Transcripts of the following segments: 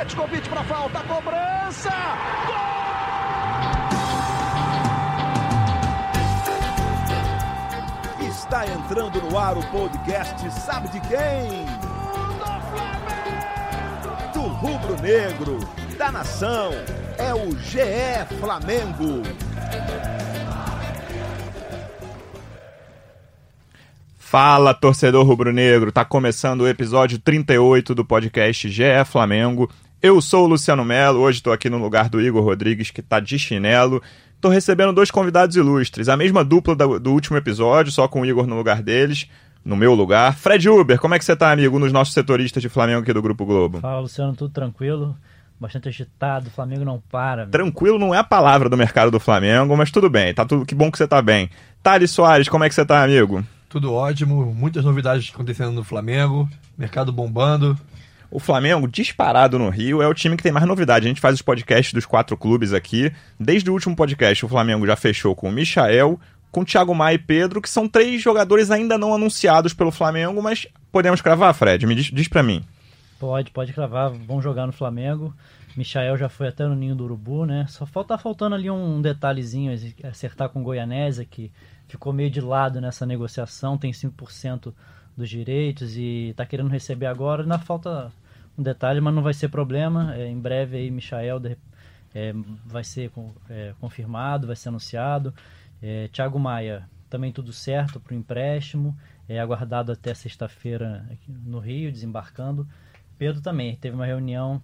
Petkovic para falta, cobrança! Gol! Está entrando no ar o podcast Sabe de quem? Do rubro negro, da nação, é o GE Flamengo. Fala, torcedor rubro-negro! Tá começando o episódio 38 do podcast GE Flamengo. Eu sou o Luciano Melo, hoje estou aqui no lugar do Igor Rodrigues, que tá de chinelo. Tô recebendo dois convidados ilustres, a mesma dupla do, do último episódio, só com o Igor no lugar deles, no meu lugar. Fred Uber, como é que você tá, amigo, nos nossos setoristas de Flamengo aqui do Grupo Globo? Fala, Luciano, tudo tranquilo? Bastante agitado, o Flamengo não para. Meu. Tranquilo não é a palavra do mercado do Flamengo, mas tudo bem, tá tudo que bom que você tá bem. Thales Soares, como é que você tá, amigo? Tudo ótimo, muitas novidades acontecendo no Flamengo, mercado bombando. O Flamengo, disparado no Rio, é o time que tem mais novidade. A gente faz os podcasts dos quatro clubes aqui. Desde o último podcast, o Flamengo já fechou com o Michael, com o Thiago Maia e Pedro, que são três jogadores ainda não anunciados pelo Flamengo, mas podemos cravar, Fred? Me diz, diz pra mim. Pode, pode cravar. Vão jogar no Flamengo. Michael já foi até no Ninho do Urubu, né? Só falta faltando ali um detalhezinho, acertar com o Goianésia, que ficou meio de lado nessa negociação, tem 5% dos direitos e está querendo receber agora. Na falta um detalhe, mas não vai ser problema. É, em breve aí, Michael é, vai ser é, confirmado, vai ser anunciado. É, Thiago Maia, também tudo certo para o empréstimo. É aguardado até sexta-feira no Rio, desembarcando. Pedro também teve uma reunião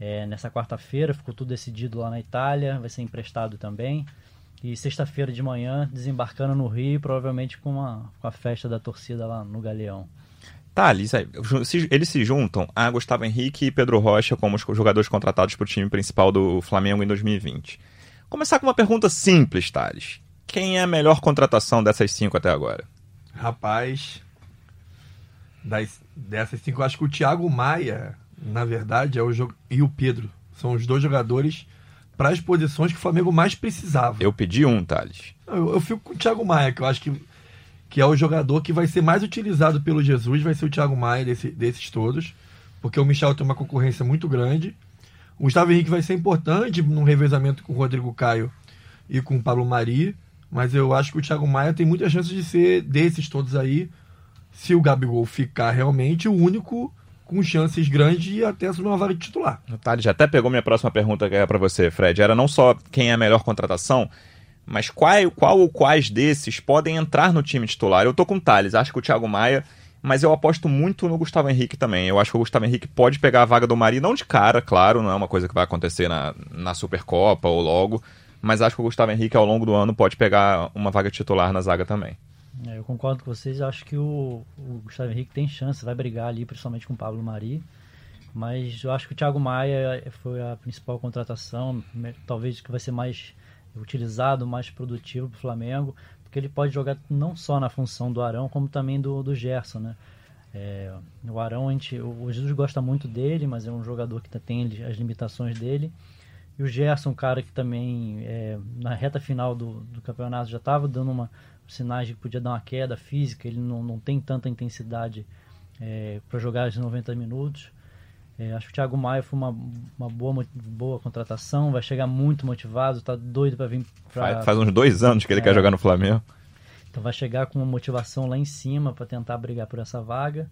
é, nessa quarta-feira, ficou tudo decidido lá na Itália, vai ser emprestado também. E sexta-feira de manhã, desembarcando no Rio, provavelmente com, uma, com a festa da torcida lá no Galeão. Tá, eles, eles se juntam a Gustavo Henrique e Pedro Rocha como os jogadores contratados para o time principal do Flamengo em 2020. Começar com uma pergunta simples, Thales. Quem é a melhor contratação dessas cinco até agora? Rapaz, das, dessas cinco, eu acho que o Thiago Maia, na verdade, é o e o Pedro. São os dois jogadores para as posições que o Flamengo mais precisava. Eu pedi um, Thales. Eu, eu fico com o Thiago Maia, que eu acho que, que é o jogador que vai ser mais utilizado pelo Jesus, vai ser o Thiago Maia desse, desses todos, porque o Michel tem uma concorrência muito grande. O Gustavo Henrique vai ser importante num revezamento com o Rodrigo Caio e com o Pablo Mari, mas eu acho que o Thiago Maia tem muitas chances de ser desses todos aí, se o Gabigol ficar realmente o único com chances grandes de até assumir uma vaga de titular. O já até pegou minha próxima pergunta que é para você, Fred. Era não só quem é a melhor contratação, mas qual, qual ou quais desses podem entrar no time titular? Eu tô com o Thales, acho que o Thiago Maia, mas eu aposto muito no Gustavo Henrique também. Eu acho que o Gustavo Henrique pode pegar a vaga do Mari, não de cara, claro, não é uma coisa que vai acontecer na, na Supercopa ou logo, mas acho que o Gustavo Henrique ao longo do ano pode pegar uma vaga titular na zaga também. É, eu concordo com vocês, acho que o, o, Gustavo Henrique tem chance, vai brigar ali, principalmente com o Pablo Mari. Mas eu acho que o Thiago Maia foi a principal contratação, talvez que vai ser mais utilizado, mais produtivo para o Flamengo, porque ele pode jogar não só na função do Arão, como também do, do Gerson, né? É, o Arão, a gente, o Jesus gosta muito dele, mas é um jogador que tem as limitações dele. E o Gerson, um cara que também, é, na reta final do, do campeonato, já estava dando uma, sinais de que podia dar uma queda física, ele não, não tem tanta intensidade é, para jogar os 90 minutos. É, acho que o Thiago Maia foi uma, uma boa, boa contratação, vai chegar muito motivado, tá doido para vir pra, faz, faz, uns dois anos que ele é, quer jogar no Flamengo. Então vai chegar com uma motivação lá em cima para tentar brigar por essa vaga.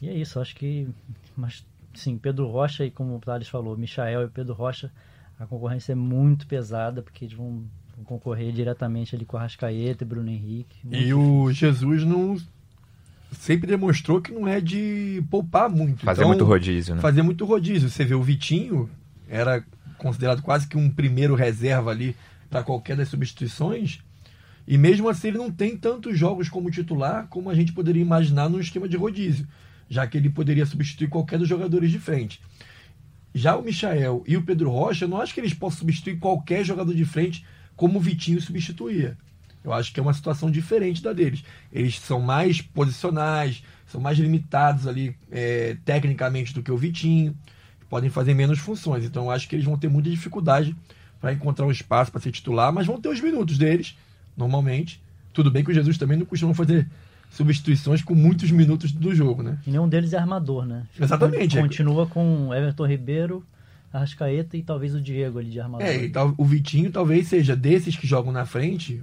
E é isso, acho que. Mas sim, Pedro Rocha e como o Thales falou, Michael e Pedro Rocha, a concorrência é muito pesada, porque eles vão concorrer diretamente ali com o Arrascaeta e Bruno Henrique. E difícil. o Jesus não sempre demonstrou que não é de poupar muito. Fazer então, muito rodízio, né? Fazer muito rodízio. Você vê o Vitinho, era considerado quase que um primeiro reserva ali para qualquer das substituições. E mesmo assim ele não tem tantos jogos como titular como a gente poderia imaginar num esquema de rodízio, já que ele poderia substituir qualquer dos jogadores de frente. Já o Michael e o Pedro Rocha, eu não acho que eles possam substituir qualquer jogador de frente como o Vitinho substituía. Eu acho que é uma situação diferente da deles. Eles são mais posicionais, são mais limitados ali é, tecnicamente do que o Vitinho, podem fazer menos funções. Então eu acho que eles vão ter muita dificuldade para encontrar um espaço para ser titular, mas vão ter os minutos deles, normalmente. Tudo bem que o Jesus também não costuma fazer substituições com muitos minutos do jogo, né? E nenhum deles é armador, né? Exatamente. Continua com Everton Ribeiro, Arrascaeta e talvez o Diego ali de armador. É, o Vitinho talvez seja desses que jogam na frente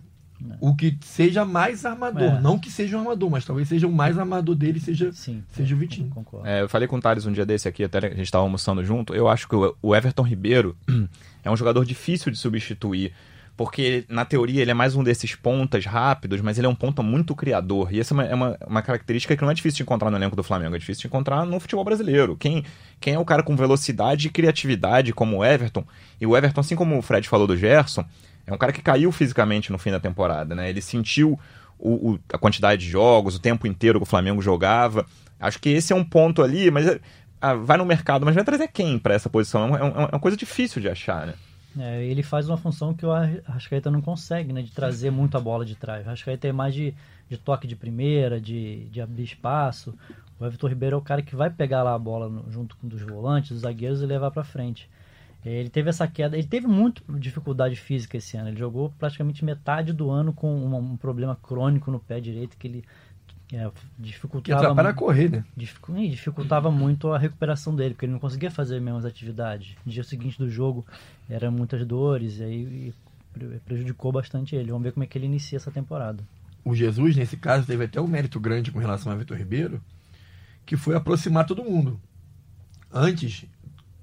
o que seja mais armador. É. Não que seja um armador, mas talvez seja o mais armador dele seja, Sim, seja o Vitinho. concordo. É, eu falei com o Thales um dia desse aqui, até a gente estava almoçando junto. Eu acho que o- o Everton Ribeiro é um jogador difícil de substituir. Porque, na teoria, ele é mais um desses pontas rápidos, mas ele é um ponta muito criador. E essa é uma, é uma, uma característica que não é difícil de encontrar no elenco do Flamengo, é difícil de encontrar no futebol brasileiro. Quem, quem é o cara com velocidade e criatividade, como o Everton, e o Everton, assim como o Fred falou do Gerson, é um cara que caiu fisicamente no fim da temporada, né? Ele sentiu o- o- a quantidade de jogos, o tempo inteiro que o Flamengo jogava. Acho que esse é um ponto ali, mas é- ah, vai no mercado, mas vai trazer quem para essa posição? É, um- é uma coisa difícil de achar, né? É, ele faz uma função que o Ar- Arrascaeta não consegue, né? De trazer muito a bola de trás. O Arrascaeta é mais de, de toque de primeira, de, de abrir espaço. O Everton Ribeiro é o cara que vai pegar lá a bola no- junto com os volantes, os zagueiros e levar para frente. Ele teve essa queda, ele teve muito dificuldade física esse ano. Ele jogou praticamente metade do ano com uma- um problema crônico no pé direito que ele é, Que dificultava atrapalha a mu- correr, né? dificu- dificultava muito a recuperação dele, porque ele não conseguia fazer as mesmas atividades. No dia seguinte do jogo eram muitas dores, e aí e pre- prejudicou bastante ele. Vamos ver como é que ele inicia essa temporada. O Jesus, nesse caso, teve até um mérito grande com relação a Vitor Ribeiro, que foi aproximar todo mundo. Antes,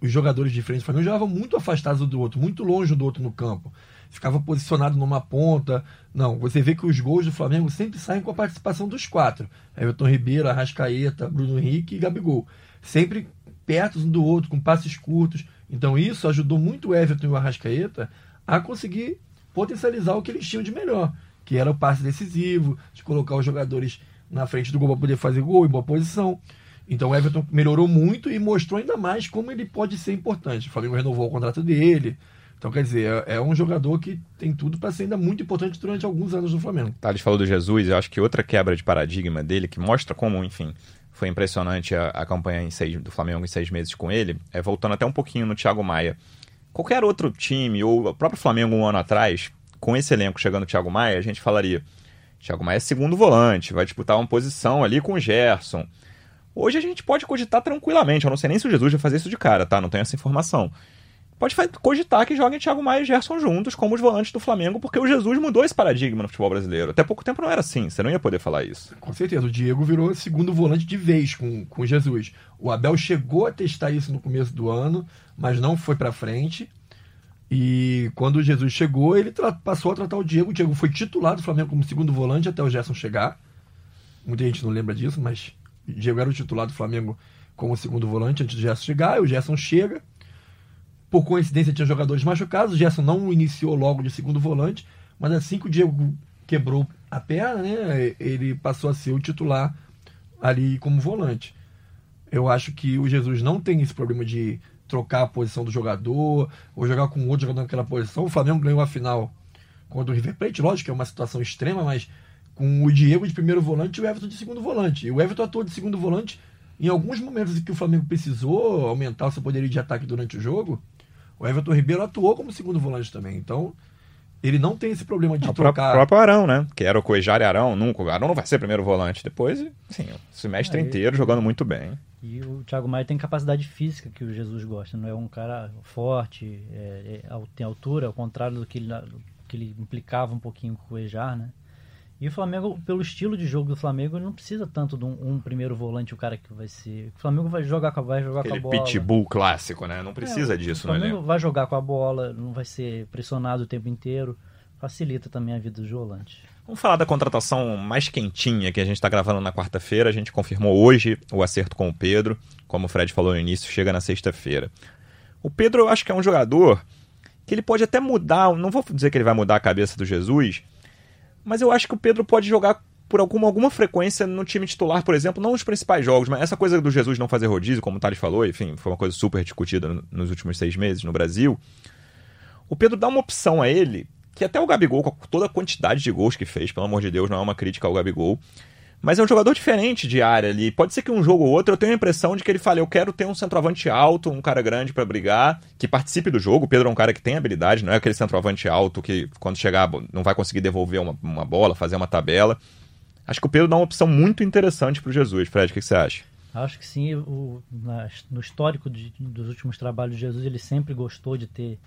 os jogadores de frente do Flamengo jogavam muito afastados um do outro, muito longe do outro no campo. Ficava posicionado numa ponta. Não, você vê que os gols do Flamengo sempre saem com a participação dos quatro. Everton Ribeiro, Arrascaeta, Bruno Henrique e Gabigol. Sempre perto um do outro, com passes curtos. Então isso ajudou muito o Everton e o Arrascaeta a conseguir potencializar o que eles tinham de melhor, que era o passe decisivo, de colocar os jogadores na frente do gol para poder fazer gol em boa posição. Então o Everton melhorou muito e mostrou ainda mais como ele pode ser importante. O Flamengo renovou o contrato dele. Então, quer dizer, é é um jogador que tem tudo para ser ainda muito importante durante alguns anos no Flamengo. Thales falou do Jesus, eu acho que outra quebra de paradigma dele, que mostra como, enfim, foi impressionante a, a campanha seis, do Flamengo em seis meses com ele, é voltando até um pouquinho no Thiago Maia. Qualquer outro time, ou o próprio Flamengo um ano atrás, com esse elenco chegando o Thiago Maia, a gente falaria: Thiago Maia é segundo volante, vai disputar uma posição ali com o Gerson. Hoje a gente pode cogitar tranquilamente, eu não sei nem se o Jesus vai fazer isso de cara, tá? Não tenho essa informação. Pode cogitar que joguem Thiago Maia e Gerson juntos como os volantes do Flamengo, porque o Jesus mudou esse paradigma no futebol brasileiro. Até pouco tempo não era assim, você não ia poder falar isso. Com certeza, o Diego virou segundo volante de vez com, com Jesus. O Abel chegou a testar isso no começo do ano, mas não foi para frente. E quando o Jesus chegou, ele passou a tratar o Diego. O Diego foi titular do Flamengo como segundo volante até o Gerson chegar. Muita gente não lembra disso, mas Diego era o titular do Flamengo como segundo volante antes do Gerson chegar. O Gerson chega. Por coincidência, tinha jogadores machucados. O Gerson não iniciou logo de segundo volante, mas assim que o Diego quebrou a perna, né, ele passou a ser o titular ali como volante. Eu acho que o Jesus não tem esse problema de trocar a posição do jogador ou jogar com outro jogador naquela posição. O Flamengo ganhou a final contra o River Plate, lógico que é uma situação extrema, mas com o Diego de primeiro volante e o Everton de segundo volante. E o Everton atuou de segundo volante em alguns momentos em que o Flamengo precisou aumentar o seu poderio de ataque durante o jogo. O Everton Ribeiro atuou como segundo volante também. Então, ele não tem esse problema de o trocar. próprio Arão, né? Que era o Coejar e Arão, nunca. O Arão não vai ser primeiro volante. Depois, sim, o semestre É, inteiro jogando muito bem. E o Thiago Maia tem capacidade física que o Jesus gosta, não é um cara forte, é, é, tem altura, ao contrário do que ele, do que ele implicava um pouquinho com o Ejar, né? E o Flamengo, pelo estilo de jogo do Flamengo, ele não precisa tanto de um, um primeiro volante, o cara que vai ser. O Flamengo vai jogar com a, vai jogar Aquele com a bola. pitbull clássico, né? Não precisa É, disso, O né? Flamengo vai jogar com a bola, não vai ser pressionado o tempo inteiro. Facilita também a vida dos volantes. Vamos falar da contratação mais quentinha que a gente está gravando na quarta-feira. A gente confirmou hoje o acerto com o Pedro. Como o Fred falou no início, chega na sexta-feira. O Pedro, eu acho que é um jogador que ele pode até mudar. Não vou dizer que ele vai mudar a cabeça do Jesus, mas eu acho que o Pedro pode jogar por alguma, alguma frequência no time titular, por exemplo, não nos principais jogos, mas essa coisa do Jesus não fazer rodízio, como o Thales falou, enfim, foi uma coisa super discutida no- nos últimos seis meses no Brasil. O Pedro dá uma opção a ele, que até o Gabigol, com toda a quantidade de gols que fez, pelo amor de Deus, não é uma crítica ao Gabigol, mas é um jogador diferente de área ali. Pode ser que um jogo ou outro eu tenha a impressão de que ele fale, eu quero ter um centroavante alto, um cara grande pra brigar, que participe do jogo. O Pedro é um cara que tem habilidade, não é aquele centroavante alto que quando chegar não vai conseguir devolver uma, uma bola, fazer uma tabela. Acho que o Pedro dá uma opção muito interessante pro Jesus. Fred, o que que você acha? Acho que sim. O, na, no histórico de, dos últimos trabalhos de Jesus, ele sempre gostou de ter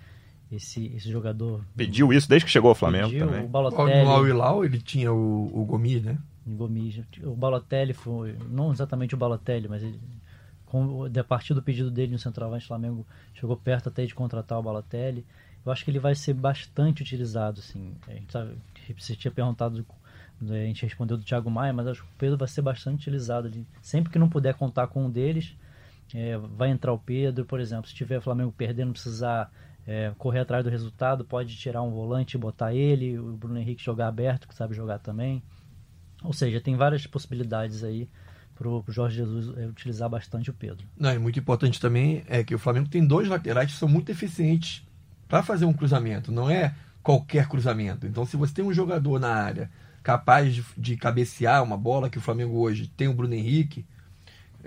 esse, esse jogador. Pediu isso desde que chegou ao Flamengo Pediu, também. O No Balotelli. Al Hilal ele tinha o, o Gomes, né? Gomes. O Balotelli foi. Não exatamente o Balotelli, mas ele. Com, a partir do pedido dele no centroavante, o Flamengo chegou perto até de contratar o Balotelli. Eu acho que ele vai ser bastante utilizado. Assim. A gente sabe, você tinha perguntado, a gente respondeu do Thiago Maia, mas acho que o Pedro vai ser bastante utilizado. ali. Sempre que não puder contar com um deles, é, vai entrar o Pedro, por exemplo. Se tiver o Flamengo perdendo, precisar é, correr atrás do resultado, pode tirar um volante e botar ele, o Bruno Henrique jogar aberto, que sabe jogar também. Ou seja, tem várias possibilidades aí para o Jorge Jesus é, utilizar bastante o Pedro. Não, e muito importante também é que o Flamengo tem dois laterais que são muito eficientes para fazer um cruzamento. Não é qualquer cruzamento. Então, se você tem um jogador na área capaz de, de cabecear uma bola, que o Flamengo hoje tem o Bruno Henrique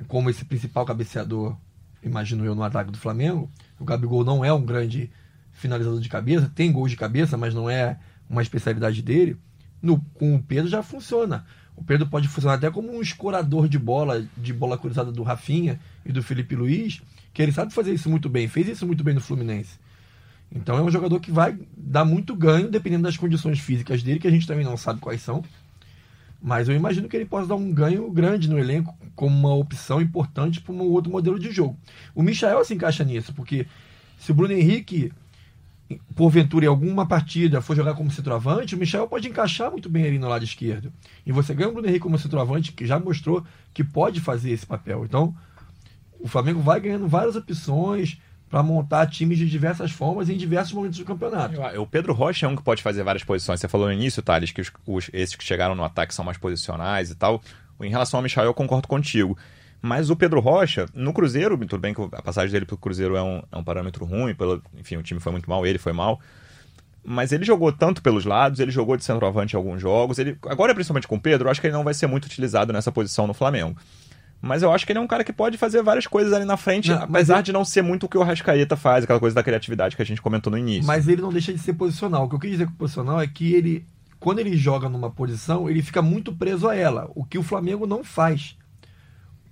como esse principal cabeceador, imagino eu, no ataque do Flamengo. O Gabigol não é um grande finalizador de cabeça, tem gols de cabeça, mas não é uma especialidade dele. No, com o Pedro já funciona. O Pedro pode funcionar até como um escorador de bola, de bola cruzada do Rafinha e do Felipe Luiz, que ele sabe fazer isso muito bem, fez isso muito bem no Fluminense. Então é um jogador que vai dar muito ganho, dependendo das condições físicas dele, que a gente também não sabe quais são. Mas eu imagino que ele possa dar um ganho grande no elenco, como uma opção importante para um outro modelo de jogo. O Michael se encaixa nisso, porque se o Bruno Henrique, porventura, em alguma partida for jogar como centroavante, o Michel pode encaixar muito bem ali no lado esquerdo. E você ganha o Bruno Henrique como centroavante, que já mostrou que pode fazer esse papel. Então, o Flamengo vai ganhando várias opções para montar times de diversas formas em diversos momentos do campeonato. O Pedro Rocha é um que pode fazer várias posições. Você falou no início, Thales, que os, os- esses que chegaram no ataque são mais posicionais e tal. Em relação ao Michel, eu concordo contigo. Mas o Pedro Rocha, no Cruzeiro, tudo bem que a passagem dele pro Cruzeiro é um, é um parâmetro ruim, pelo, enfim, o time foi muito mal, ele foi mal. Mas ele jogou tanto pelos lados, ele jogou de centroavante em alguns jogos. Ele, agora, principalmente com o Pedro, eu acho que ele não vai ser muito utilizado nessa posição no Flamengo. Mas eu acho que ele é um cara que pode fazer várias coisas ali na frente, Não, apesar ele- de não ser muito o que o Rascaeta faz, aquela coisa da criatividade que a gente comentou no início. Mas ele não deixa de ser posicional. O que eu quis dizer com posicional é que ele, quando ele joga numa posição, ele fica muito preso a ela, o que o Flamengo não faz.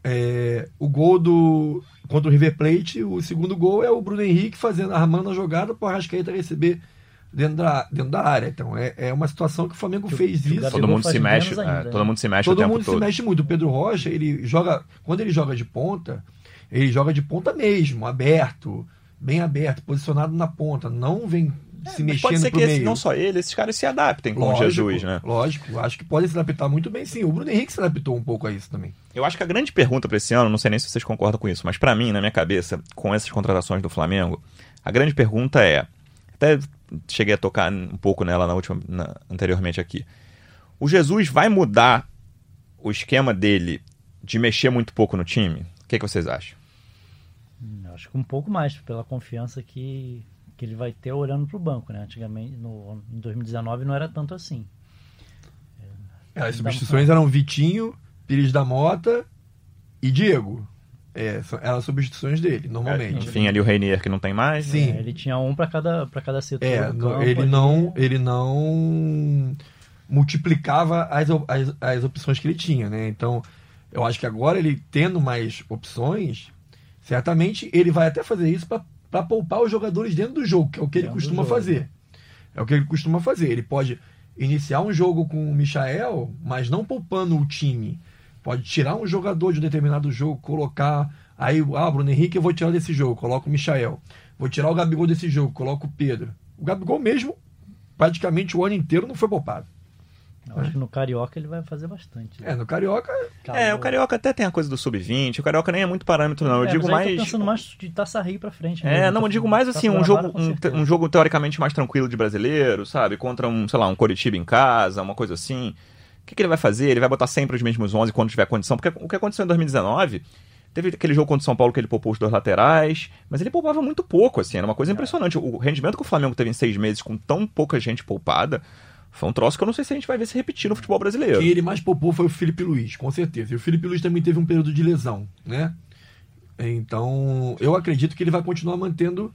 É, o gol do contra o River Plate, o segundo gol é o Bruno Henrique fazendo, armando a jogada para o Arrascaeta receber dentro da, dentro da área. Então é, é uma situação que o Flamengo Que fez que isso. todo Gabigol mundo faz se mexe, ainda, é, né? todo mundo se mexe o Todo tempo mundo se todo. mexe muito. O Pedro Rocha, ele joga. Quando ele joga de ponta, ele joga de ponta mesmo, aberto, bem aberto, posicionado na ponta. Não vem se Mas mexendo pode ser que esse- não só ele, esses caras se adaptem com o Lógico, Jesus, né? Lógico, acho que pode se adaptar muito bem sim. O Bruno Henrique se adaptou um pouco a isso também. Eu acho que a grande pergunta para esse ano, não sei nem se vocês concordam com isso, mas para mim, na minha cabeça, com essas contratações do Flamengo, a grande pergunta é, até cheguei a tocar um pouco nela na última, na- anteriormente aqui. O Jesus vai mudar o esquema dele de mexer muito pouco no time? O que, que vocês acham? Hum, Acho que um pouco mais, pela confiança que, que ele vai ter olhando para o banco, né? Antigamente, no, em 2019 não era tanto assim. É, As substituições eram Vitinho, Pires da Mota e Diego. É, são- eram as substituições dele, normalmente. Enfim, ali o Reinier que não tem mais. Sim. É, ele tinha um para cada, para cada setor É, campo ele não, ele não multiplicava as, as, as opções que ele tinha, né? Então, eu acho que agora ele tendo mais opções, certamente ele vai até fazer isso para poupar os jogadores dentro do jogo, que é o que ele Dentro costuma jogo. fazer. É o que ele costuma fazer. Ele pode iniciar um jogo com o Michael, mas não poupando o time. Pode tirar um jogador de um determinado jogo, colocar. Aí, ah, Bruno Henrique, eu vou tirar desse jogo, coloco o Michael. Vou tirar o Gabigol desse jogo, coloco o Pedro. O Gabigol mesmo, praticamente o ano inteiro, não foi poupado. Eu acho que no Carioca ele vai fazer bastante. É, no Carioca, É, o Carioca até tem a coisa do sub-20, o Carioca nem é muito parâmetro, não. Eu É, digo mais. Tô pensando mais de Taça Rio pra frente. É, não, eu digo mais assim, um jogo, um, um jogo teoricamente mais tranquilo de brasileiro, sabe? Contra um, sei lá, um Coritiba em casa, uma coisa assim. O que, que ele vai fazer? Ele vai botar sempre os mesmos 11 quando tiver condição? Porque o que aconteceu em 2019, teve aquele jogo contra o São Paulo que ele poupou os dois laterais, mas ele poupava muito pouco, assim, era uma coisa impressionante. O rendimento que o Flamengo teve em seis meses com tão pouca gente poupada, foi um troço que eu não sei se a gente vai ver se repetir no futebol brasileiro. quem ele mais poupou foi o Felipe Luiz, com certeza. E o Felipe Luiz também teve um período de lesão, né? Então, eu acredito que ele vai continuar mantendo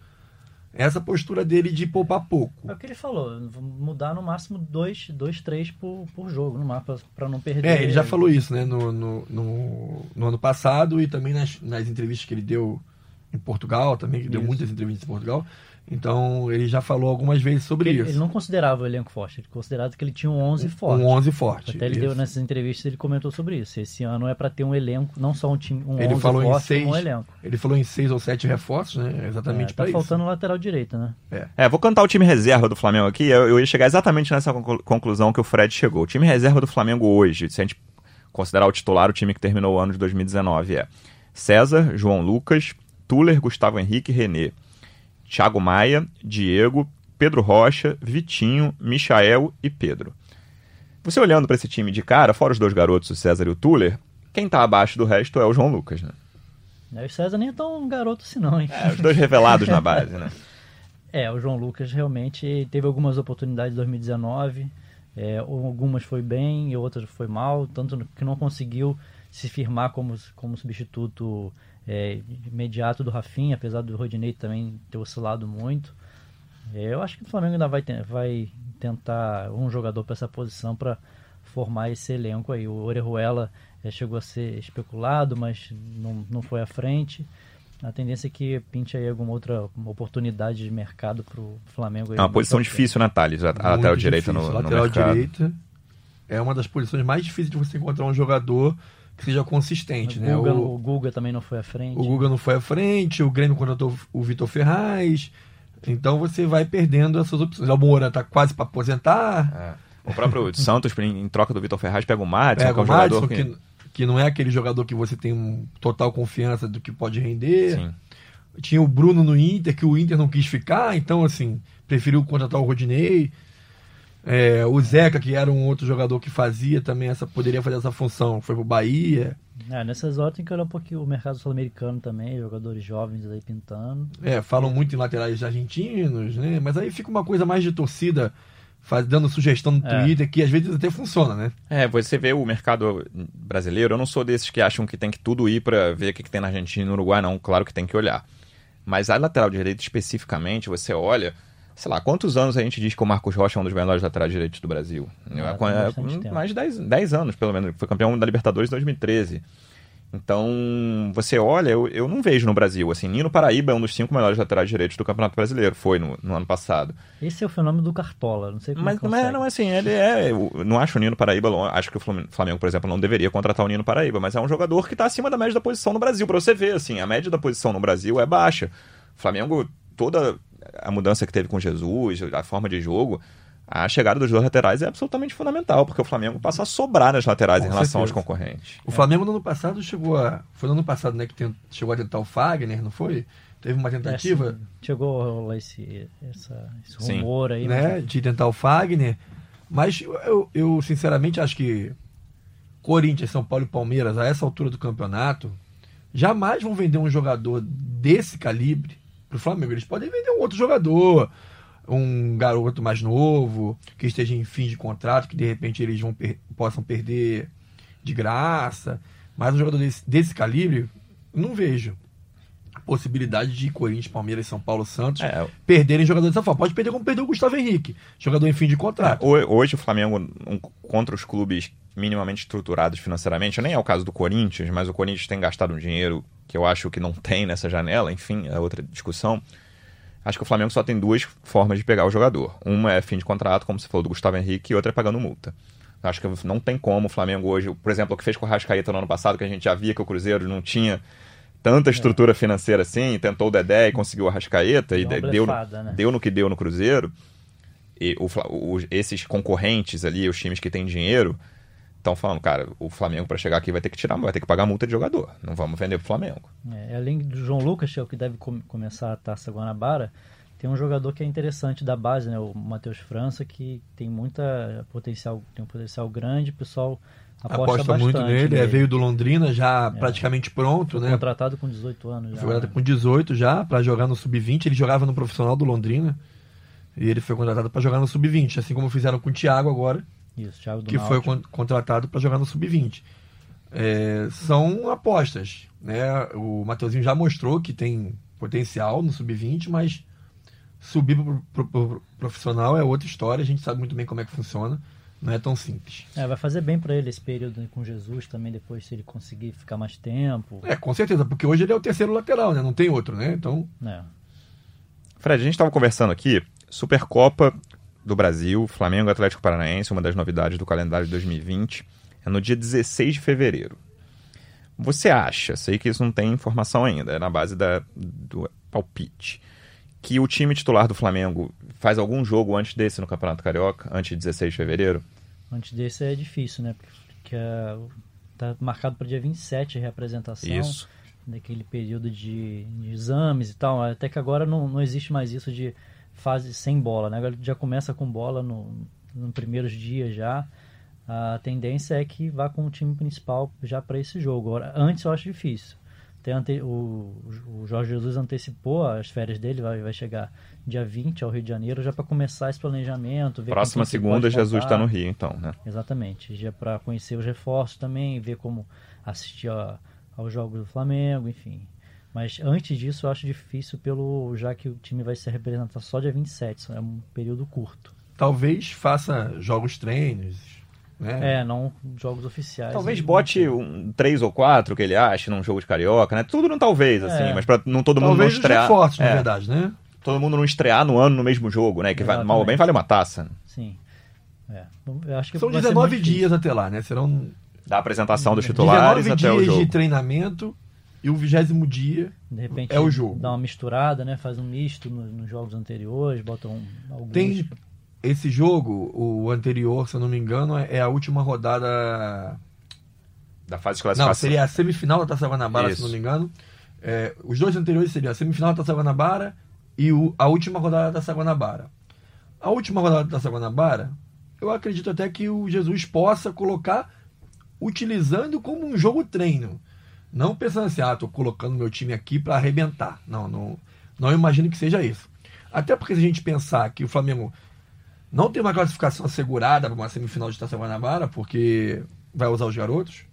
essa postura dele de poupar pouco. É o que ele falou, mudar no máximo dois, dois três por, por jogo no mapa para não perder. É, ele já falou isso, né, no, no, no, no ano passado e também nas, nas entrevistas que ele deu em Portugal, também, que deu muitas entrevistas em Portugal. Então, ele já falou algumas vezes sobre Ele, isso. ele não considerava o elenco forte, ele considerava que ele tinha um 11 forte. Um 11 forte. Até ele deu isso. nessas entrevistas, ele comentou sobre isso. Esse ano é para ter um elenco, não só um time, um Ele 11 falou em forte, seis, como um elenco. ele falou em seis ou sete reforços, né? Exatamente É, para tá isso. faltando lateral direito, né? É, vou cantar o time reserva do Flamengo aqui. Eu, eu ia chegar exatamente nessa conclu- conclusão que o Fred chegou. O time reserva do Flamengo hoje, se a gente considerar o titular, o time que terminou o ano de 2019 é César, João Lucas, Tuller, Gustavo Henrique, René, Thiago Maia, Diego, Pedro Rocha, Vitinho, Michael e Pedro. Você olhando para esse time de cara, fora os dois garotos, o César e o Tuller, quem tá abaixo do resto é o João Lucas, né? Aí o César nem é tão garoto assim não, hein? É, os dois revelados na base, né? É, o João Lucas realmente teve algumas oportunidades em 2019. é, algumas foi bem e outras foi mal, tanto que não conseguiu se firmar como, como substituto é, imediato do Rafinha, apesar do Rodinei também ter oscilado muito. É, eu acho que o Flamengo ainda vai, vai tentar um jogador para essa posição para formar esse elenco aí. O Orejuela é, chegou a ser especulado, mas não, não foi à frente. A tendência é que pinte aí alguma outra oportunidade de mercado para o Flamengo. aí É uma posição difícil, né, Thales? A, lateral direita difícil. no, no lateral mercado. direita é uma das posições mais difíceis de você encontrar um jogador que seja consistente, O né? Guga, O, o Guga também não foi à frente. o Guga não foi à frente, o Grêmio contratou o Vitor Ferraz. Então você vai perdendo essas opções. O Moura tá quase para aposentar. É. O próprio Santos, em troca do Vitor Ferraz, pega o Madison, Pega que é um o jogador Madison, que... que... que não é aquele jogador que você tem um total confiança do que pode render. Sim. Tinha o Bruno no Inter, que o Inter não quis ficar, então, assim, preferiu contratar o Rodinei. É, o Zeca, que era um outro jogador que fazia também essa, poderia fazer essa função, foi pro Bahia. É, nessas horas tem que olhar um pouquinho o mercado sul-americano também, jogadores jovens aí pintando. É, falam muito em laterais argentinos, né? Mas aí fica uma coisa mais de torcida faz, dando sugestão no É. Twitter, que às vezes até funciona, né? É, você vê o mercado brasileiro, eu não sou desses que acham que tem que tudo ir pra ver o que, que tem na Argentina e no Uruguai, não. Claro que tem que olhar. Mas a lateral direita especificamente, você olha, sei lá, quantos anos a gente diz que o Marcos Rocha é um dos melhores laterais direitos do Brasil? Ah, É, é, bastante tempo. mais de 10, 10 anos, pelo menos. Foi campeão da Libertadores em 2013. Então, você olha, eu, eu não vejo no Brasil. Assim, Nino Paraíba é um dos cinco melhores laterais direitos do Campeonato Brasileiro. Foi no, no ano passado. Esse é o fenômeno do Cartola, não sei como Mas é, não é assim, ele é. eu não acho o Nino Paraíba. Acho que o Flam- Flamengo, por exemplo, não deveria contratar o Nino Paraíba, mas é um jogador que está acima da média da posição no Brasil. Pra você ver, assim, a média da posição no Brasil é baixa. O Flamengo, toda a mudança que teve com Jesus, a forma de jogo, a chegada dos dois laterais é absolutamente fundamental, porque o Flamengo passa a sobrar nas laterais Com em relação aos certeza. concorrentes. O Flamengo no ano passado chegou a. Foi no ano passado, né, que tem- chegou a tentar o Fagner, não foi? Teve uma É, tentativa. sim, chegou a rolar esse, essa- esse Sim. rumor aí, né, mas de tentar o Fagner. Mas eu, eu, sinceramente acho que Corinthians, São Paulo e Palmeiras, a essa altura do campeonato, jamais vão vender um jogador desse calibre pro Flamengo. Eles podem vender um outro jogador, um garoto mais novo, que esteja em fim de contrato, que de repente eles vão per- possam perder de graça. Mas um jogador desse, desse calibre, não vejo possibilidade de Corinthians, Palmeiras, São Paulo, Santos É, perderem jogadores dessa forma. Pode perder como perdeu o Gustavo Henrique, jogador em fim de contrato. Ho- Hoje o Flamengo, contra os clubes minimamente estruturados financeiramente, nem é o caso do Corinthians, mas o Corinthians tem gastado um dinheiro que eu acho que não tem nessa janela, enfim, é outra discussão. Acho que o Flamengo só tem duas formas de pegar o jogador. Uma é fim de contrato, como você falou do Gustavo Henrique, e outra é pagando multa. Acho que não tem como o Flamengo hoje, por exemplo, o que fez com o Rascaeta no ano passado, que a gente já via que o Cruzeiro não tinha tanta estrutura financeira assim, tentou o Dedé e conseguiu o Rascaeta, e Deu blefada, né? deu no que deu no Cruzeiro. E o os- esses concorrentes ali, os times que têm dinheiro, estão falando, cara, o Flamengo para chegar aqui vai ter que tirar, vai ter que pagar multa de jogador. Não vamos vender pro Flamengo. É, além do João Lucas, que é o que deve com- começar a Taça Guanabara, tem um jogador que é interessante da base, né, o Matheus França, que tem muita potencial, tem um potencial grande, o pessoal aposta, Aposta muito nele, é, veio do Londrina já praticamente pronto, Foi né? contratado com 18 anos já. Foi contratado né? com 18 já para jogar no sub-20. Ele jogava no profissional do Londrina. E ele foi contratado para jogar no sub-20, assim como fizeram com o Thiago agora, Isso, Thiago do que foi Náutico. con- contratado para jogar no sub-20. É, são apostas, né? O Mateuzinho já mostrou que tem potencial no sub-20, mas Subir pro, pro- pro profissional é outra história, a gente sabe muito bem como é que funciona. Não é tão simples. É, vai fazer bem pra ele esse período com Jesus também, depois se ele conseguir ficar mais tempo. É, com certeza, porque hoje ele é o terceiro lateral, né? Não tem outro, né? Então, né? Fred, a gente estava conversando aqui, Supercopa do Brasil, Flamengo e Atlético Paranaense, uma das novidades do calendário de 2020, é no dia 16 de fevereiro. Você acha, sei que isso não tem informação ainda, é na base da, do palpite, que o time titular do Flamengo faz algum jogo antes desse no Campeonato Carioca, antes de 16 de fevereiro? Antes desse é difícil, né? Porque, é, tá marcado para dia 27 a reapresentação. Isso. Daquele período de, de exames e tal. Até que agora não, não existe mais isso de fase sem bola, né? Agora já começa com bola no, nos primeiros dias já. A tendência é que vá com o time principal já para esse jogo. Agora, antes eu acho difícil. Tem ante, o, o Jorge Jesus antecipou as férias dele, vai, vai chegar dia 20 ao Rio de Janeiro já para começar esse planejamento. Próxima segunda, Jesus está no Rio, então, né? Exatamente, já para conhecer os reforços também, ver como assistir a- aos jogos do Flamengo, enfim. Mas antes disso eu acho difícil pelo já que o time vai se representar só dia 27, isso é um período curto. talvez faça jogos treinos, né? É, não jogos oficiais. Talvez bote um três ou quatro que ele acha num jogo de carioca, né? Tudo não talvez, assim, É. mas pra não todo mundo não Talvez estrear. reforços, na é, verdade, né? todo mundo não estrear no ano no mesmo jogo, né? Que vai, mal ou bem vale uma taça. Sim. É. Eu acho que São vai ser 19 muito difícil. dias até lá, né? Serão Da apresentação dos titulares 19 até o dias jogo. de treinamento e o vigésimo dia De repente É o jogo. dá uma misturada, né? Faz um misto no- nos jogos anteriores, bota um, alguns. Tem esse jogo, o anterior, se eu não me engano, é a última rodada. Da fase de Não, classificação. seria a semifinal da Taça Guanabara, se Isso. não me engano. É, os dois anteriores seriam a semifinal da Taça Guanabara e o- a última rodada da Taça Guanabara. A última rodada da Taça Guanabara, eu acredito até que o Jesus possa colocar utilizando como um jogo treino. Não pensando assim, ah, tô colocando meu time aqui para arrebentar. Não, não, não imagino que seja isso. Até porque se a gente pensar que o Flamengo não tem uma classificação assegurada para uma semifinal de Taça Guanabara, porque vai usar os garotos,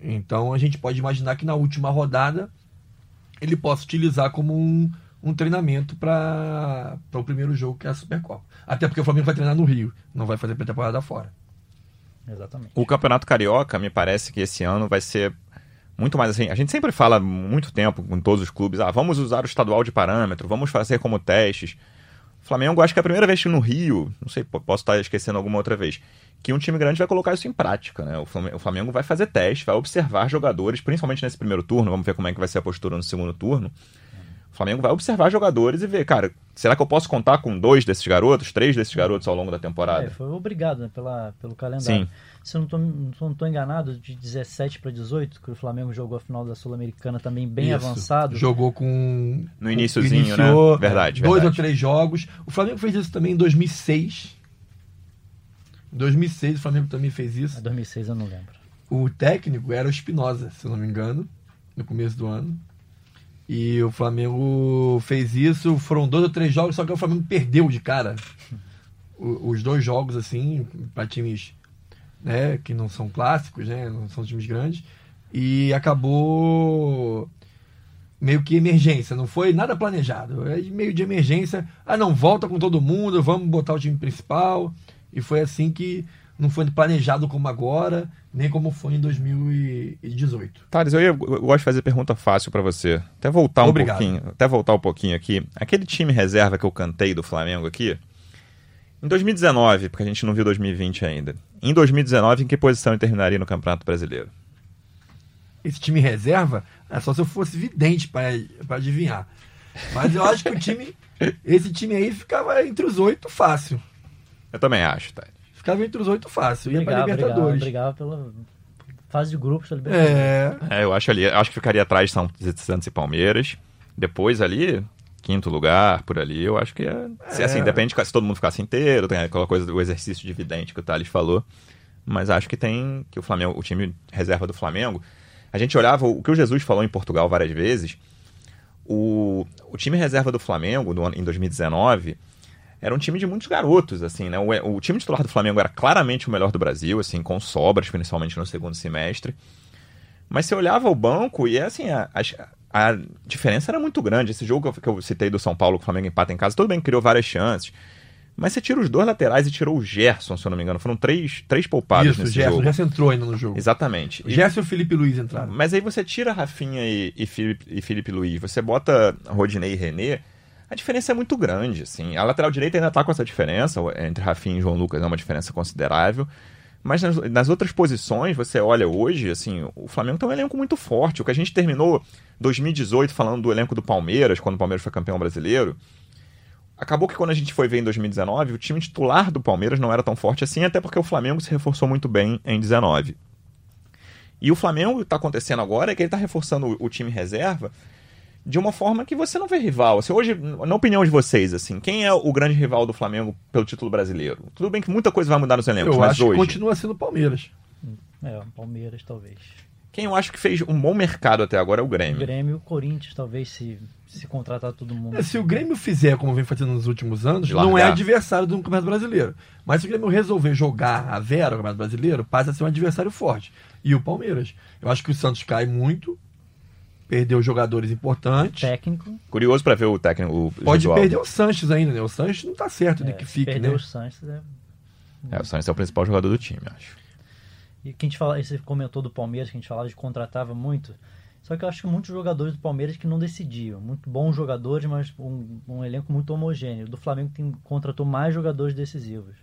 então a gente pode imaginar que na última rodada ele possa utilizar como um, um treinamento para o primeiro jogo, que é a Supercopa. Até porque o Flamengo vai treinar no Rio, não vai fazer pré-temporada fora. Exatamente. O Campeonato Carioca, me parece que esse ano vai ser muito mais assim. A gente sempre fala há muito tempo com todos os clubes: ah, vamos usar o estadual de parâmetro, vamos fazer como testes. O Flamengo, acho que é a primeira vez que no Rio, não sei, po- posso estar esquecendo alguma outra vez, que um time grande vai colocar isso em prática, né? O Flamengo, o Flamengo vai fazer teste, vai observar jogadores, principalmente nesse primeiro turno, vamos ver como é que vai ser a postura no segundo turno. O Flamengo vai observar jogadores e ver, cara, será que eu posso contar com dois desses garotos, três desses garotos ao longo da temporada? É, foi obrigado né, pela, pelo calendário. Sim. Se eu não tô enganado, de 17 para 18, que o Flamengo jogou a final da Sul-Americana também bem Isso. avançado. Jogou com. No iniciozinho, iniciou né? Verdade, Dois verdade. ou três jogos. O Flamengo fez isso também em 2006. Em 2006 o Flamengo também fez Em isso. 2006 eu não lembro. O técnico era o Espinosa, se eu não me engano, no começo do ano. E o Flamengo fez isso, foram dois ou três jogos, só que o Flamengo perdeu de cara. Os dois jogos, assim, para times né, que não são clássicos, né, não são times grandes. E acabou meio que emergência, não foi nada planejado. É meio de emergência. Ah, não, volta com todo mundo, vamos botar o time principal. E foi assim que não foi planejado como agora, nem como foi em 2018. Thales, eu, ia- eu gosto de fazer pergunta fácil pra você. Até voltar um Obrigado. pouquinho, até voltar um pouquinho aqui. Aquele time reserva que eu cantei do Flamengo aqui, em 2019, porque a gente não viu 2020 ainda. Em 2019, em que posição ele terminaria no Campeonato Brasileiro? Esse time reserva, é só se eu fosse vidente para adivinhar. Mas eu acho que o time, esse time aí ficava entre os oito fácil. Eu também acho, Thales. Ficava entre os oito fácil. Ia para Brigava, brigava, Libertadores. brigava pela fase de grupos da Libertadores. É, É, eu acho ali, acho que ficaria atrás de São Santos e Palmeiras. Depois ali, quinto lugar, por ali, eu acho que é. se, assim, depende de se todo mundo ficasse inteiro, tem aquela coisa do exercício de vidente que o Thales falou. Mas acho que tem que o Flamengo, o time reserva do Flamengo. A gente olhava o que o Jesus falou em Portugal várias vezes. O, o time reserva do Flamengo do em 2019 era um time de muitos garotos, assim, né? O, o time titular do Flamengo era claramente o melhor do Brasil, assim, com sobras, principalmente no segundo semestre. Mas você olhava o banco e, assim, a- as, a diferença era muito grande. Esse jogo que eu, citei do São Paulo, que o Flamengo empata em casa, tudo bem que criou várias chances. Mas você tira os dois laterais e tirou o Gerson, se eu não me engano. Foram três, três poupados Isso, nesse Gerson, jogo. o Gerson entrou ainda no jogo. Exatamente. O E- Gerson e o Felipe Luiz entraram. mas aí você tira Rafinha e, e, Felipe, e Felipe Luiz, você bota Rodinei e René, a diferença é muito grande, assim. A lateral direita ainda tá com essa diferença, entre Rafinha e João Lucas é uma diferença considerável. Mas nas, nas outras posições, você olha hoje, assim, o Flamengo tem um elenco muito forte. O que a gente terminou 2018 falando do elenco do Palmeiras, quando o Palmeiras foi campeão brasileiro, acabou que quando a gente foi ver em 2019, o time titular do Palmeiras não era tão forte assim, até porque o Flamengo se reforçou muito bem em 19. E o Flamengo está acontecendo agora é que ele está reforçando o, o time reserva de uma forma que você não vê rival. Assim, hoje, na opinião de vocês, assim, quem é o grande rival do Flamengo pelo título brasileiro? Tudo bem que muita coisa vai mudar nos elencos, Eu mas acho hoje, que continua sendo o Palmeiras. É, o Palmeiras talvez. quem eu acho que fez um bom mercado até agora é o O Grêmio. Grêmio e o Corinthians talvez se, se contratar todo mundo. É, Se o Grêmio fizer como vem fazendo nos últimos anos, não é adversário do Campeonato Brasileiro. Mas se o Grêmio resolver jogar a Vera no Campeonato Brasileiro, passa a ser um adversário forte. E o Palmeiras. Eu acho que o Santos cai muito, perdeu jogadores importantes. técnico. Curioso para ver o técnico o Pode perder o Sanches ainda, né? O Sanches não tá certo de é, que fique, perdeu né? o Sanches. É... É, o Santos é o principal jogador do time, acho. E que a gente fala, você comentou do Palmeiras, que a gente falava de contratava muito. Só que eu acho que muitos jogadores do Palmeiras que não decidiam. Muito bons jogadores, mas um, um elenco muito homogêneo. Do Flamengo tem, contratou mais jogadores decisivos.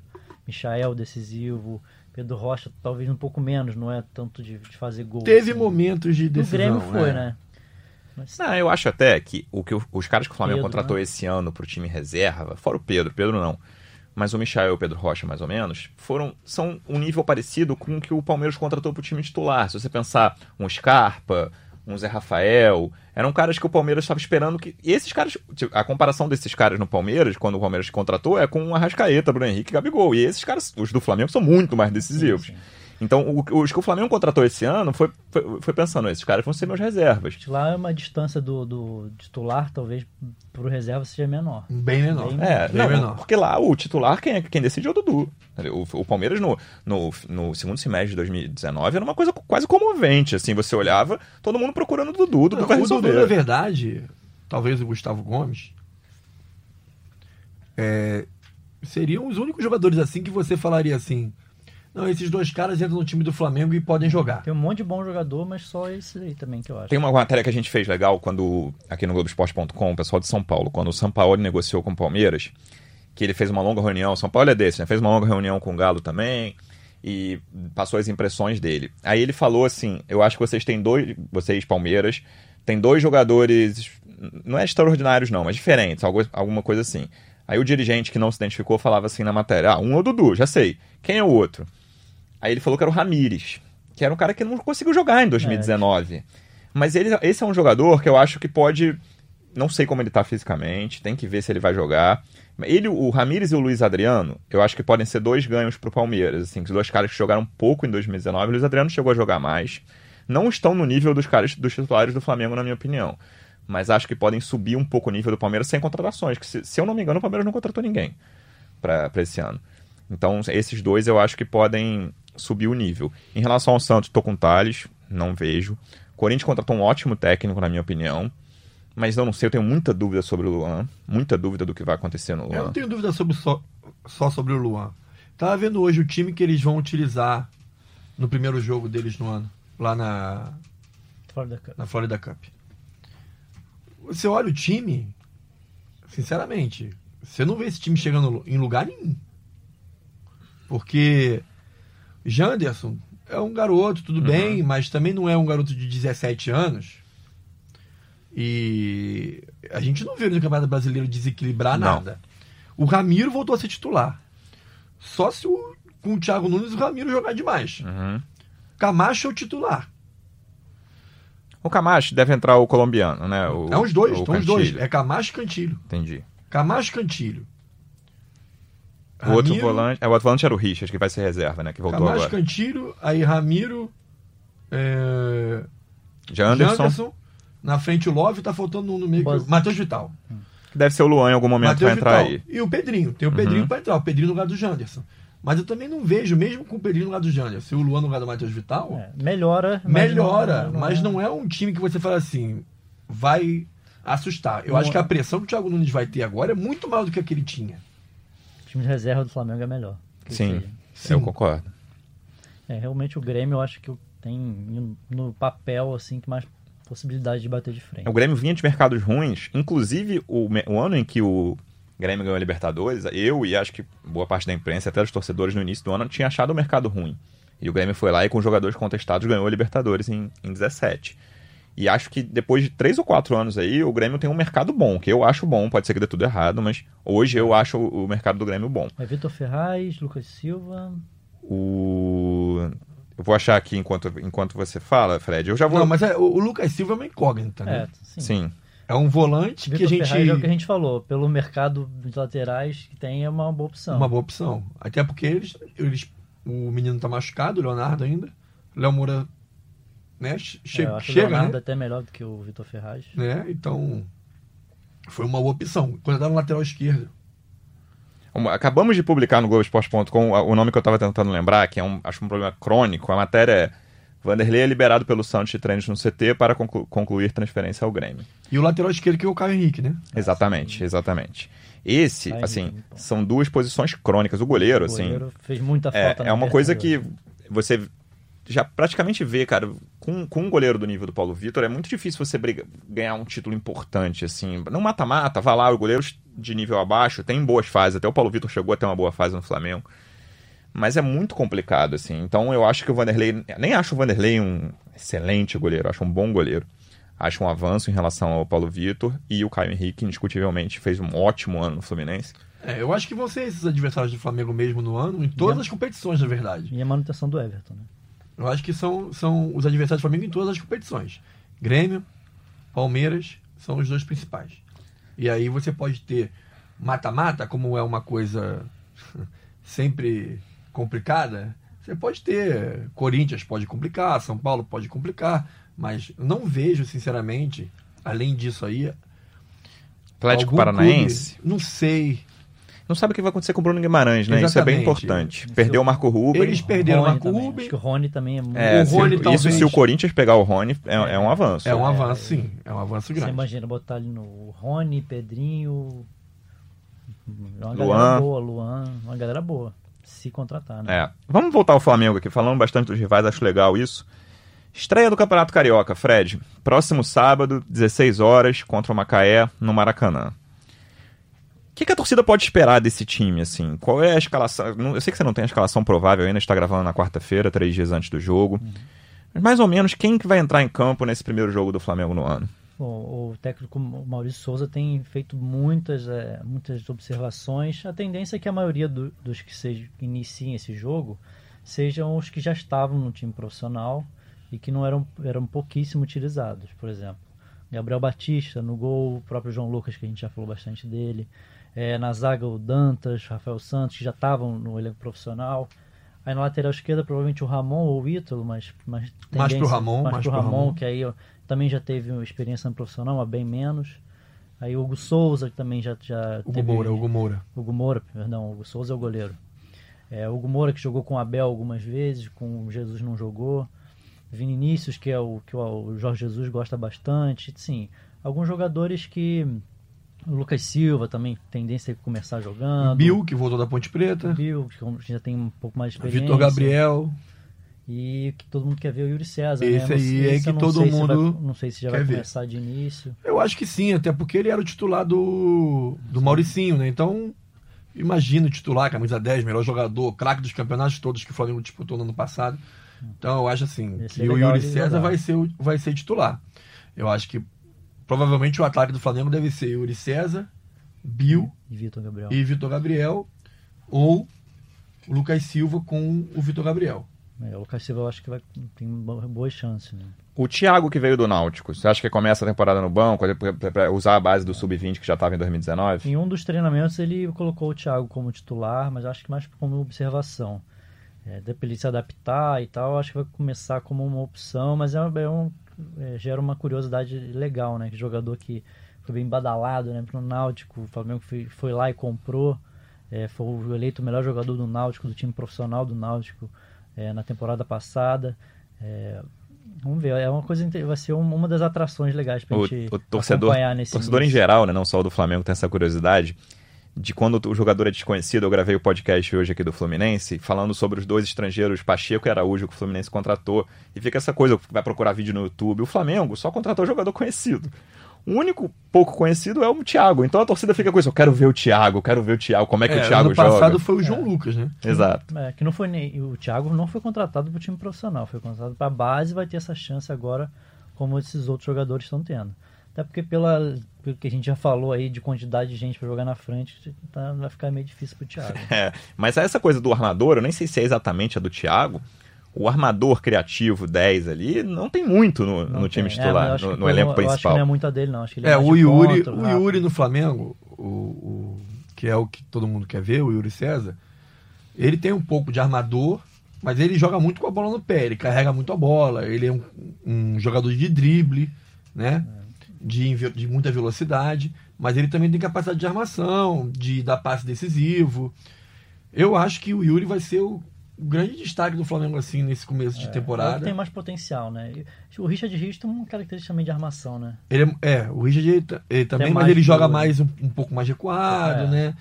Michael decisivo, Pedro Rocha talvez um pouco menos, não é tanto de, de fazer gol. Teve assim. momentos de decisão. Grêmio foi, é. né? Mas, Não, eu acho até que, o que os caras que o Flamengo Pedro, contratou né? esse ano pro time reserva, fora o Pedro, Pedro não, mas o Michael e o Pedro Rocha, mais ou menos, foram são um nível parecido com o que o Palmeiras contratou pro time titular. Se você pensar um Scarpa, um Zé Rafael, eram caras que o Palmeiras estava esperando que. E esses caras, tipo, a comparação desses caras no Palmeiras, quando o Palmeiras contratou, é com o Arrascaeta, Bruno Henrique e Gabigol. E esses caras, os do Flamengo, são muito mais decisivos. sim, sim. Então, o- os que o Flamengo contratou esse ano foi, foi, foi pensando, esses caras vão ser meus reservas. Lá é uma distância do, do titular, talvez pro reserva seja menor. Bem menor. Bem- É, Bem não, menor. porque lá o titular, quem, é- quem decide é o Dudu. O, o Palmeiras no, no, no segundo semestre de 2019 era uma coisa quase comovente, assim, você olhava, todo mundo procurando o Dudu, o Dudu Não, vai o Dudu, na verdade, talvez o Gustavo Gomes, é, seriam os únicos jogadores assim que você falaria assim. Não, esses dois caras entram no time do Flamengo e podem jogar. Tem um monte de bom jogador, mas só esse aí também que eu acho. Tem uma matéria que a gente fez legal quando, aqui no Globoesporte.com, o pessoal de São Paulo, quando o São Paulo negociou com o Palmeiras, que ele fez uma longa reunião, São Paulo é desse, né? Fez uma longa reunião com o Galo também e passou as impressões dele. Aí ele falou assim: Eu acho que vocês têm dois, vocês, Palmeiras, tem dois jogadores, não é extraordinários, não, mas diferentes, algo, alguma coisa assim. Aí o dirigente que não se identificou falava assim na matéria: Ah, um é o Dudu, já sei. Quem é o outro? Aí ele falou que era o Ramires, que era um cara que não conseguiu jogar em 2019. Mas ele, esse é um jogador que eu acho que pode. Não sei como ele tá fisicamente, tem que ver se ele vai jogar. Ele, o Ramires e o Luiz Adriano, eu acho que podem ser dois ganhos pro Palmeiras. Assim, os dois caras que jogaram pouco em 2019, o Luiz Adriano chegou a jogar mais. Não estão no nível dos caras dos titulares do Flamengo, na minha opinião. Mas acho que podem subir um pouco o nível do Palmeiras sem contratações. Que se, se eu não me engano, o Palmeiras não contratou ninguém para esse ano. Então, esses dois eu acho que podem subir o nível. Em relação ao Santos, tô com o Thales, não vejo. Corinthians contratou um ótimo técnico, na minha opinião. Mas eu não sei, eu tenho muita dúvida sobre o Luan. Muita dúvida do que vai acontecer no Eu Luan. não tenho dúvida sobre só, só sobre o Luan. Tava vendo hoje o time que eles vão utilizar no primeiro jogo deles no ano, lá na, Fora da câmera. na Florida Cup. Você olha o time, sinceramente, você não vê esse time chegando em lugar nenhum. Porque Janderson é um garoto, tudo bem, mas também não é um garoto de 17 anos. E a gente não vê no Campeonato Brasileiro desequilibrar Não. nada. O Ramiro voltou a ser titular. Só se o, com o Thiago Nunes o Ramiro jogar demais. Uhum. Camacho é o titular. O Camacho deve entrar o colombiano, né? O, é os dois, o os dois. É Camacho e Cantilho. Entendi. Camacho e Cantilho. O outro Ramiro, volante. É, o outro volante era o Richard, que vai ser reserva, né? Que voltou Camacho agora. Cantilho, aí Ramiro, é, Janderson, Janderson, na frente o Love, tá faltando um no meio. Bas- Matheus Vital. que deve ser o Luan em algum momento vai entrar Vital. aí. E o Pedrinho. Tem o Uhum. Pedrinho pra entrar. O Pedrinho no lugar do Janderson. Mas eu também não vejo, mesmo com o Pedrinho no lugar do Janderson, e o Luan no lugar do Matheus Vital, É, melhora. mas melhora. não- mas não é um time que você fala assim. vai assustar. Eu Não, acho que a pressão que o Thiago Nunes vai ter agora é muito maior do que a que ele tinha. O time de reserva do Flamengo é melhor. Sim. Sim. eu concordo. É, realmente o Grêmio eu acho que tem no papel assim que mais possibilidade de bater de frente. O Grêmio vinha de mercados ruins, inclusive o, o ano em que o Grêmio ganhou a Libertadores, eu e acho que boa parte da imprensa, até os torcedores no início do ano, tinha achado o mercado ruim. E o Grêmio foi lá e com jogadores contestados ganhou a Libertadores em, em 17. E acho que depois de três ou quatro anos aí, o Grêmio tem um mercado bom, que eu acho bom, pode ser que dê tudo errado, mas hoje eu acho o, mercado do Grêmio bom. É Vitor Ferraz, Lucas Silva. O... Eu vou achar aqui enquanto, enquanto você fala, Fred. Eu já vou. Não, mas é, o, o Lucas Silva é uma incógnita, né? É, sim. Sim. É um volante que a gente. Ferraz é o que a gente falou. Pelo mercado de laterais que tem, é uma boa opção. Uma boa opção. Até porque eles, eles o menino tá machucado, o Leonardo ainda. Léo Moura, né? che- É, eu acho o chega, Leonardo né? até melhor do que o Vitor Ferraz. né? Então, foi uma boa opção. Quando tá no lateral esquerdo. Acabamos de publicar no Globoesporte.com o nome que eu estava tentando lembrar, que é um, acho um problema crônico. A matéria é Vanderlei é liberado pelo Santos de treinos no CT para conclu- concluir transferência ao Grêmio. E o lateral esquerdo que é o Caio Henrique, né? Exatamente, exatamente. Esse, Caio assim, Henrique, são duas posições crônicas. O goleiro, O assim, goleiro fez muita é, falta na é uma coisa que você já praticamente vê, cara, com, com um goleiro do nível do Paulo Vitor, é muito difícil você briga- ganhar um título importante, assim. Não mata-mata, vá lá, os goleiros de nível abaixo tem boas fases, até o Paulo Vitor chegou a ter uma boa fase no Flamengo. Mas é muito complicado, assim. Então eu acho que o Vanderlei. Nem acho o Vanderlei um excelente goleiro, acho um bom goleiro. Acho um avanço em relação ao Paulo Vitor e o Caio Henrique, indiscutivelmente, fez um ótimo ano no Fluminense. É, eu acho que vão ser esses adversários do Flamengo mesmo no ano, em todas E as competições, na verdade. E a manutenção do Everton, né? Eu acho que são, são os adversários do Flamengo em todas as competições. Grêmio, Palmeiras são os dois principais. E aí você pode ter mata-mata, como é uma coisa sempre complicada. Você pode ter Corinthians pode complicar, São Paulo pode complicar, mas não vejo, sinceramente, além disso aí. Atlético Paranaense. clube- não sei. Não sabe o que vai acontecer com o Bruno Guimarães, né? Isso é bem Exatamente. importante. Perdeu o Marco Rubens. Eles perderam o Marco também. Ruben. Acho que o Rony também é muito. É, o se- Rony, isso talvez- se o Corinthians pegar o Rony, é, é um avanço. É um avanço, sim. É um avanço Você grande. imagina botar ali no Rony, Pedrinho. Uma Luan. galera boa, Luan. Uma galera boa. Se contratar, né? É. Vamos voltar ao Flamengo aqui, falando bastante dos rivais, acho legal isso. Estreia do Campeonato Carioca, Fred. Próximo sábado, 16 horas, contra o Macaé, no Maracanã. O que, que a torcida pode esperar desse time, assim? Qual é a escalação? Não- Eu sei que você não tem a escalação provável ainda, está gravando na quarta-feira, três dias antes do jogo. Mas mais ou menos, quem que vai entrar em campo nesse primeiro jogo do Flamengo no ano? Bom, o técnico Maurício Souza tem feito muitas, é, muitas observações. A tendência é que a maioria do- dos que se, iniciem esse jogo sejam os que já estavam no time profissional e que não eram, eram pouquíssimo utilizados. Por exemplo, Gabriel Batista no gol, o próprio João Lucas, que a gente já falou bastante dele. É, na zaga, o Dantas, Rafael Santos, que já estavam no elenco profissional. Aí na lateral esquerda, provavelmente o Ramon ou o Ítalo, mas, mas Mais pro Ramon, mais mais pro pro Ramon, Ramon. que aí ó, também já teve uma experiência no profissional, mas bem menos. Aí o Hugo Souza, que também já, já Hugo teve... Moura, Hugo Moura. Hugo Moura, perdão, o Hugo Souza é o goleiro. É, o Hugo Moura que jogou com o Abel algumas vezes, com o Jesus não jogou. Vinícius, que é o que o Jorge Jesus gosta bastante. Sim, alguns jogadores que. O Lucas Silva também, tendência a começar jogando. Bill, que voltou da Ponte Preta. Bill, que já tem um pouco mais de experiência. Vitor Gabriel. E que todo mundo quer ver o Yuri César. Esse né? Aí é que todo se vai- mundo não sei se já vai ver. começar de início. Eu acho que sim, até porque ele era o titular do, do Mauricinho, né? Então, imagina o titular, camisa 10, melhor jogador, craque dos campeonatos todos que o Flamengo disputou no ano passado. Então, eu acho assim, Esse que é o Yuri César jogar. vai ser, vai ser titular. Eu acho que provavelmente o ataque do Flamengo deve ser Yuri César, Bill E Vitor Gabriel. e Vitor Gabriel, ou o Lucas Silva com o Vitor Gabriel. É, o Lucas Silva eu acho que vai, tem bo- boas chances. Né? O Thiago que veio do Náutico, você acha que começa a temporada no banco para usar a base do Sub-20 que já estava em 2019? Em um dos treinamentos ele colocou o Thiago como titular, mas acho que mais como observação. É, pra ele se adaptar e tal, acho que vai começar como uma opção, mas é, um- é um, é, gera uma curiosidade legal, né? Que jogador que foi bem badalado né, pro Náutico, o Flamengo foi, foi lá e comprou, é, foi eleito o melhor jogador do Náutico, do time profissional do Náutico é, na temporada passada. É, Vamos ver, é uma coisa vai ser um- uma das atrações legais pra O, gente o torcedor, acompanhar nesse torcedor em início. geral, né, não só o do Flamengo, tem essa curiosidade de quando o jogador é desconhecido. Eu gravei o podcast hoje aqui do Fluminense, falando sobre os dois estrangeiros, Pacheco e Araújo, que o Fluminense contratou. E fica essa coisa, vai procurar vídeo no YouTube. O Flamengo só contratou jogador conhecido. O único pouco conhecido é o Thiago. Então a torcida fica com isso. Eu quero ver o Thiago, eu quero ver o Thiago, como é que É, o Thiago ano passado joga. foi o João Lucas, né? Exato. É, que não foi nem, o Thiago não foi contratado para o time profissional, foi contratado para a base e vai ter essa chance agora, como esses outros jogadores estão tendo. Até porque pela, pelo que a gente já falou aí de quantidade de gente para jogar na frente, tá, vai ficar meio difícil pro Thiago. É, mas essa coisa do armador, eu nem sei se é exatamente a do Thiago. O armador criativo 10 ali não tem muito no, no time tem. É, titular, eu acho no, no elenco Eu acho que principal. não é muito a dele, não. Acho que ele É, mais o Yuri, o rápido. Yuri no Flamengo, o, o- que é o que todo mundo quer ver, o Yuri César, ele tem um pouco de armador, mas ele joga muito com a bola no pé, ele carrega muito a bola, ele é um, um jogador de drible, né? De, de muita velocidade, mas ele também tem capacidade de armação, de dar passe decisivo. Eu acho que o Yuri vai ser o, grande destaque do Flamengo assim nesse começo de É, temporada. ele tem mais potencial, né? O Richard Rios tem uma característica também de armação, né? Ele é, é, o Richard ele, ele também, Tem mas ele joga do- mais um, um pouco mais recuado, É. né?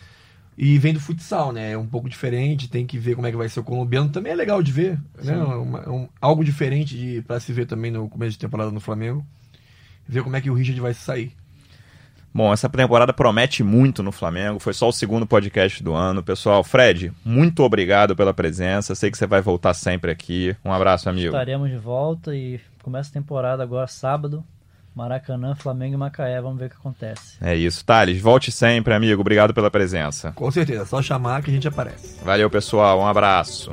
E vem do futsal, né? É um pouco diferente, tem que ver como é que vai ser o colombiano. Também é legal de ver, né? Uma- um- algo diferente de, pra se ver também no começo de temporada no Flamengo. Ver como é que o Richard vai sair. Bom, essa temporada promete muito no Flamengo. Foi só o segundo podcast do ano. Pessoal, Fred, muito obrigado pela presença. Sei que você vai voltar sempre aqui. Um abraço, amigo. Estaremos de volta e começa a temporada agora sábado. Maracanã, Flamengo e Macaé. Vamos ver o que acontece. É isso. Thales, volte sempre, amigo. Obrigado pela presença. Com certeza, é só chamar que a gente aparece. Valeu, pessoal. Um abraço.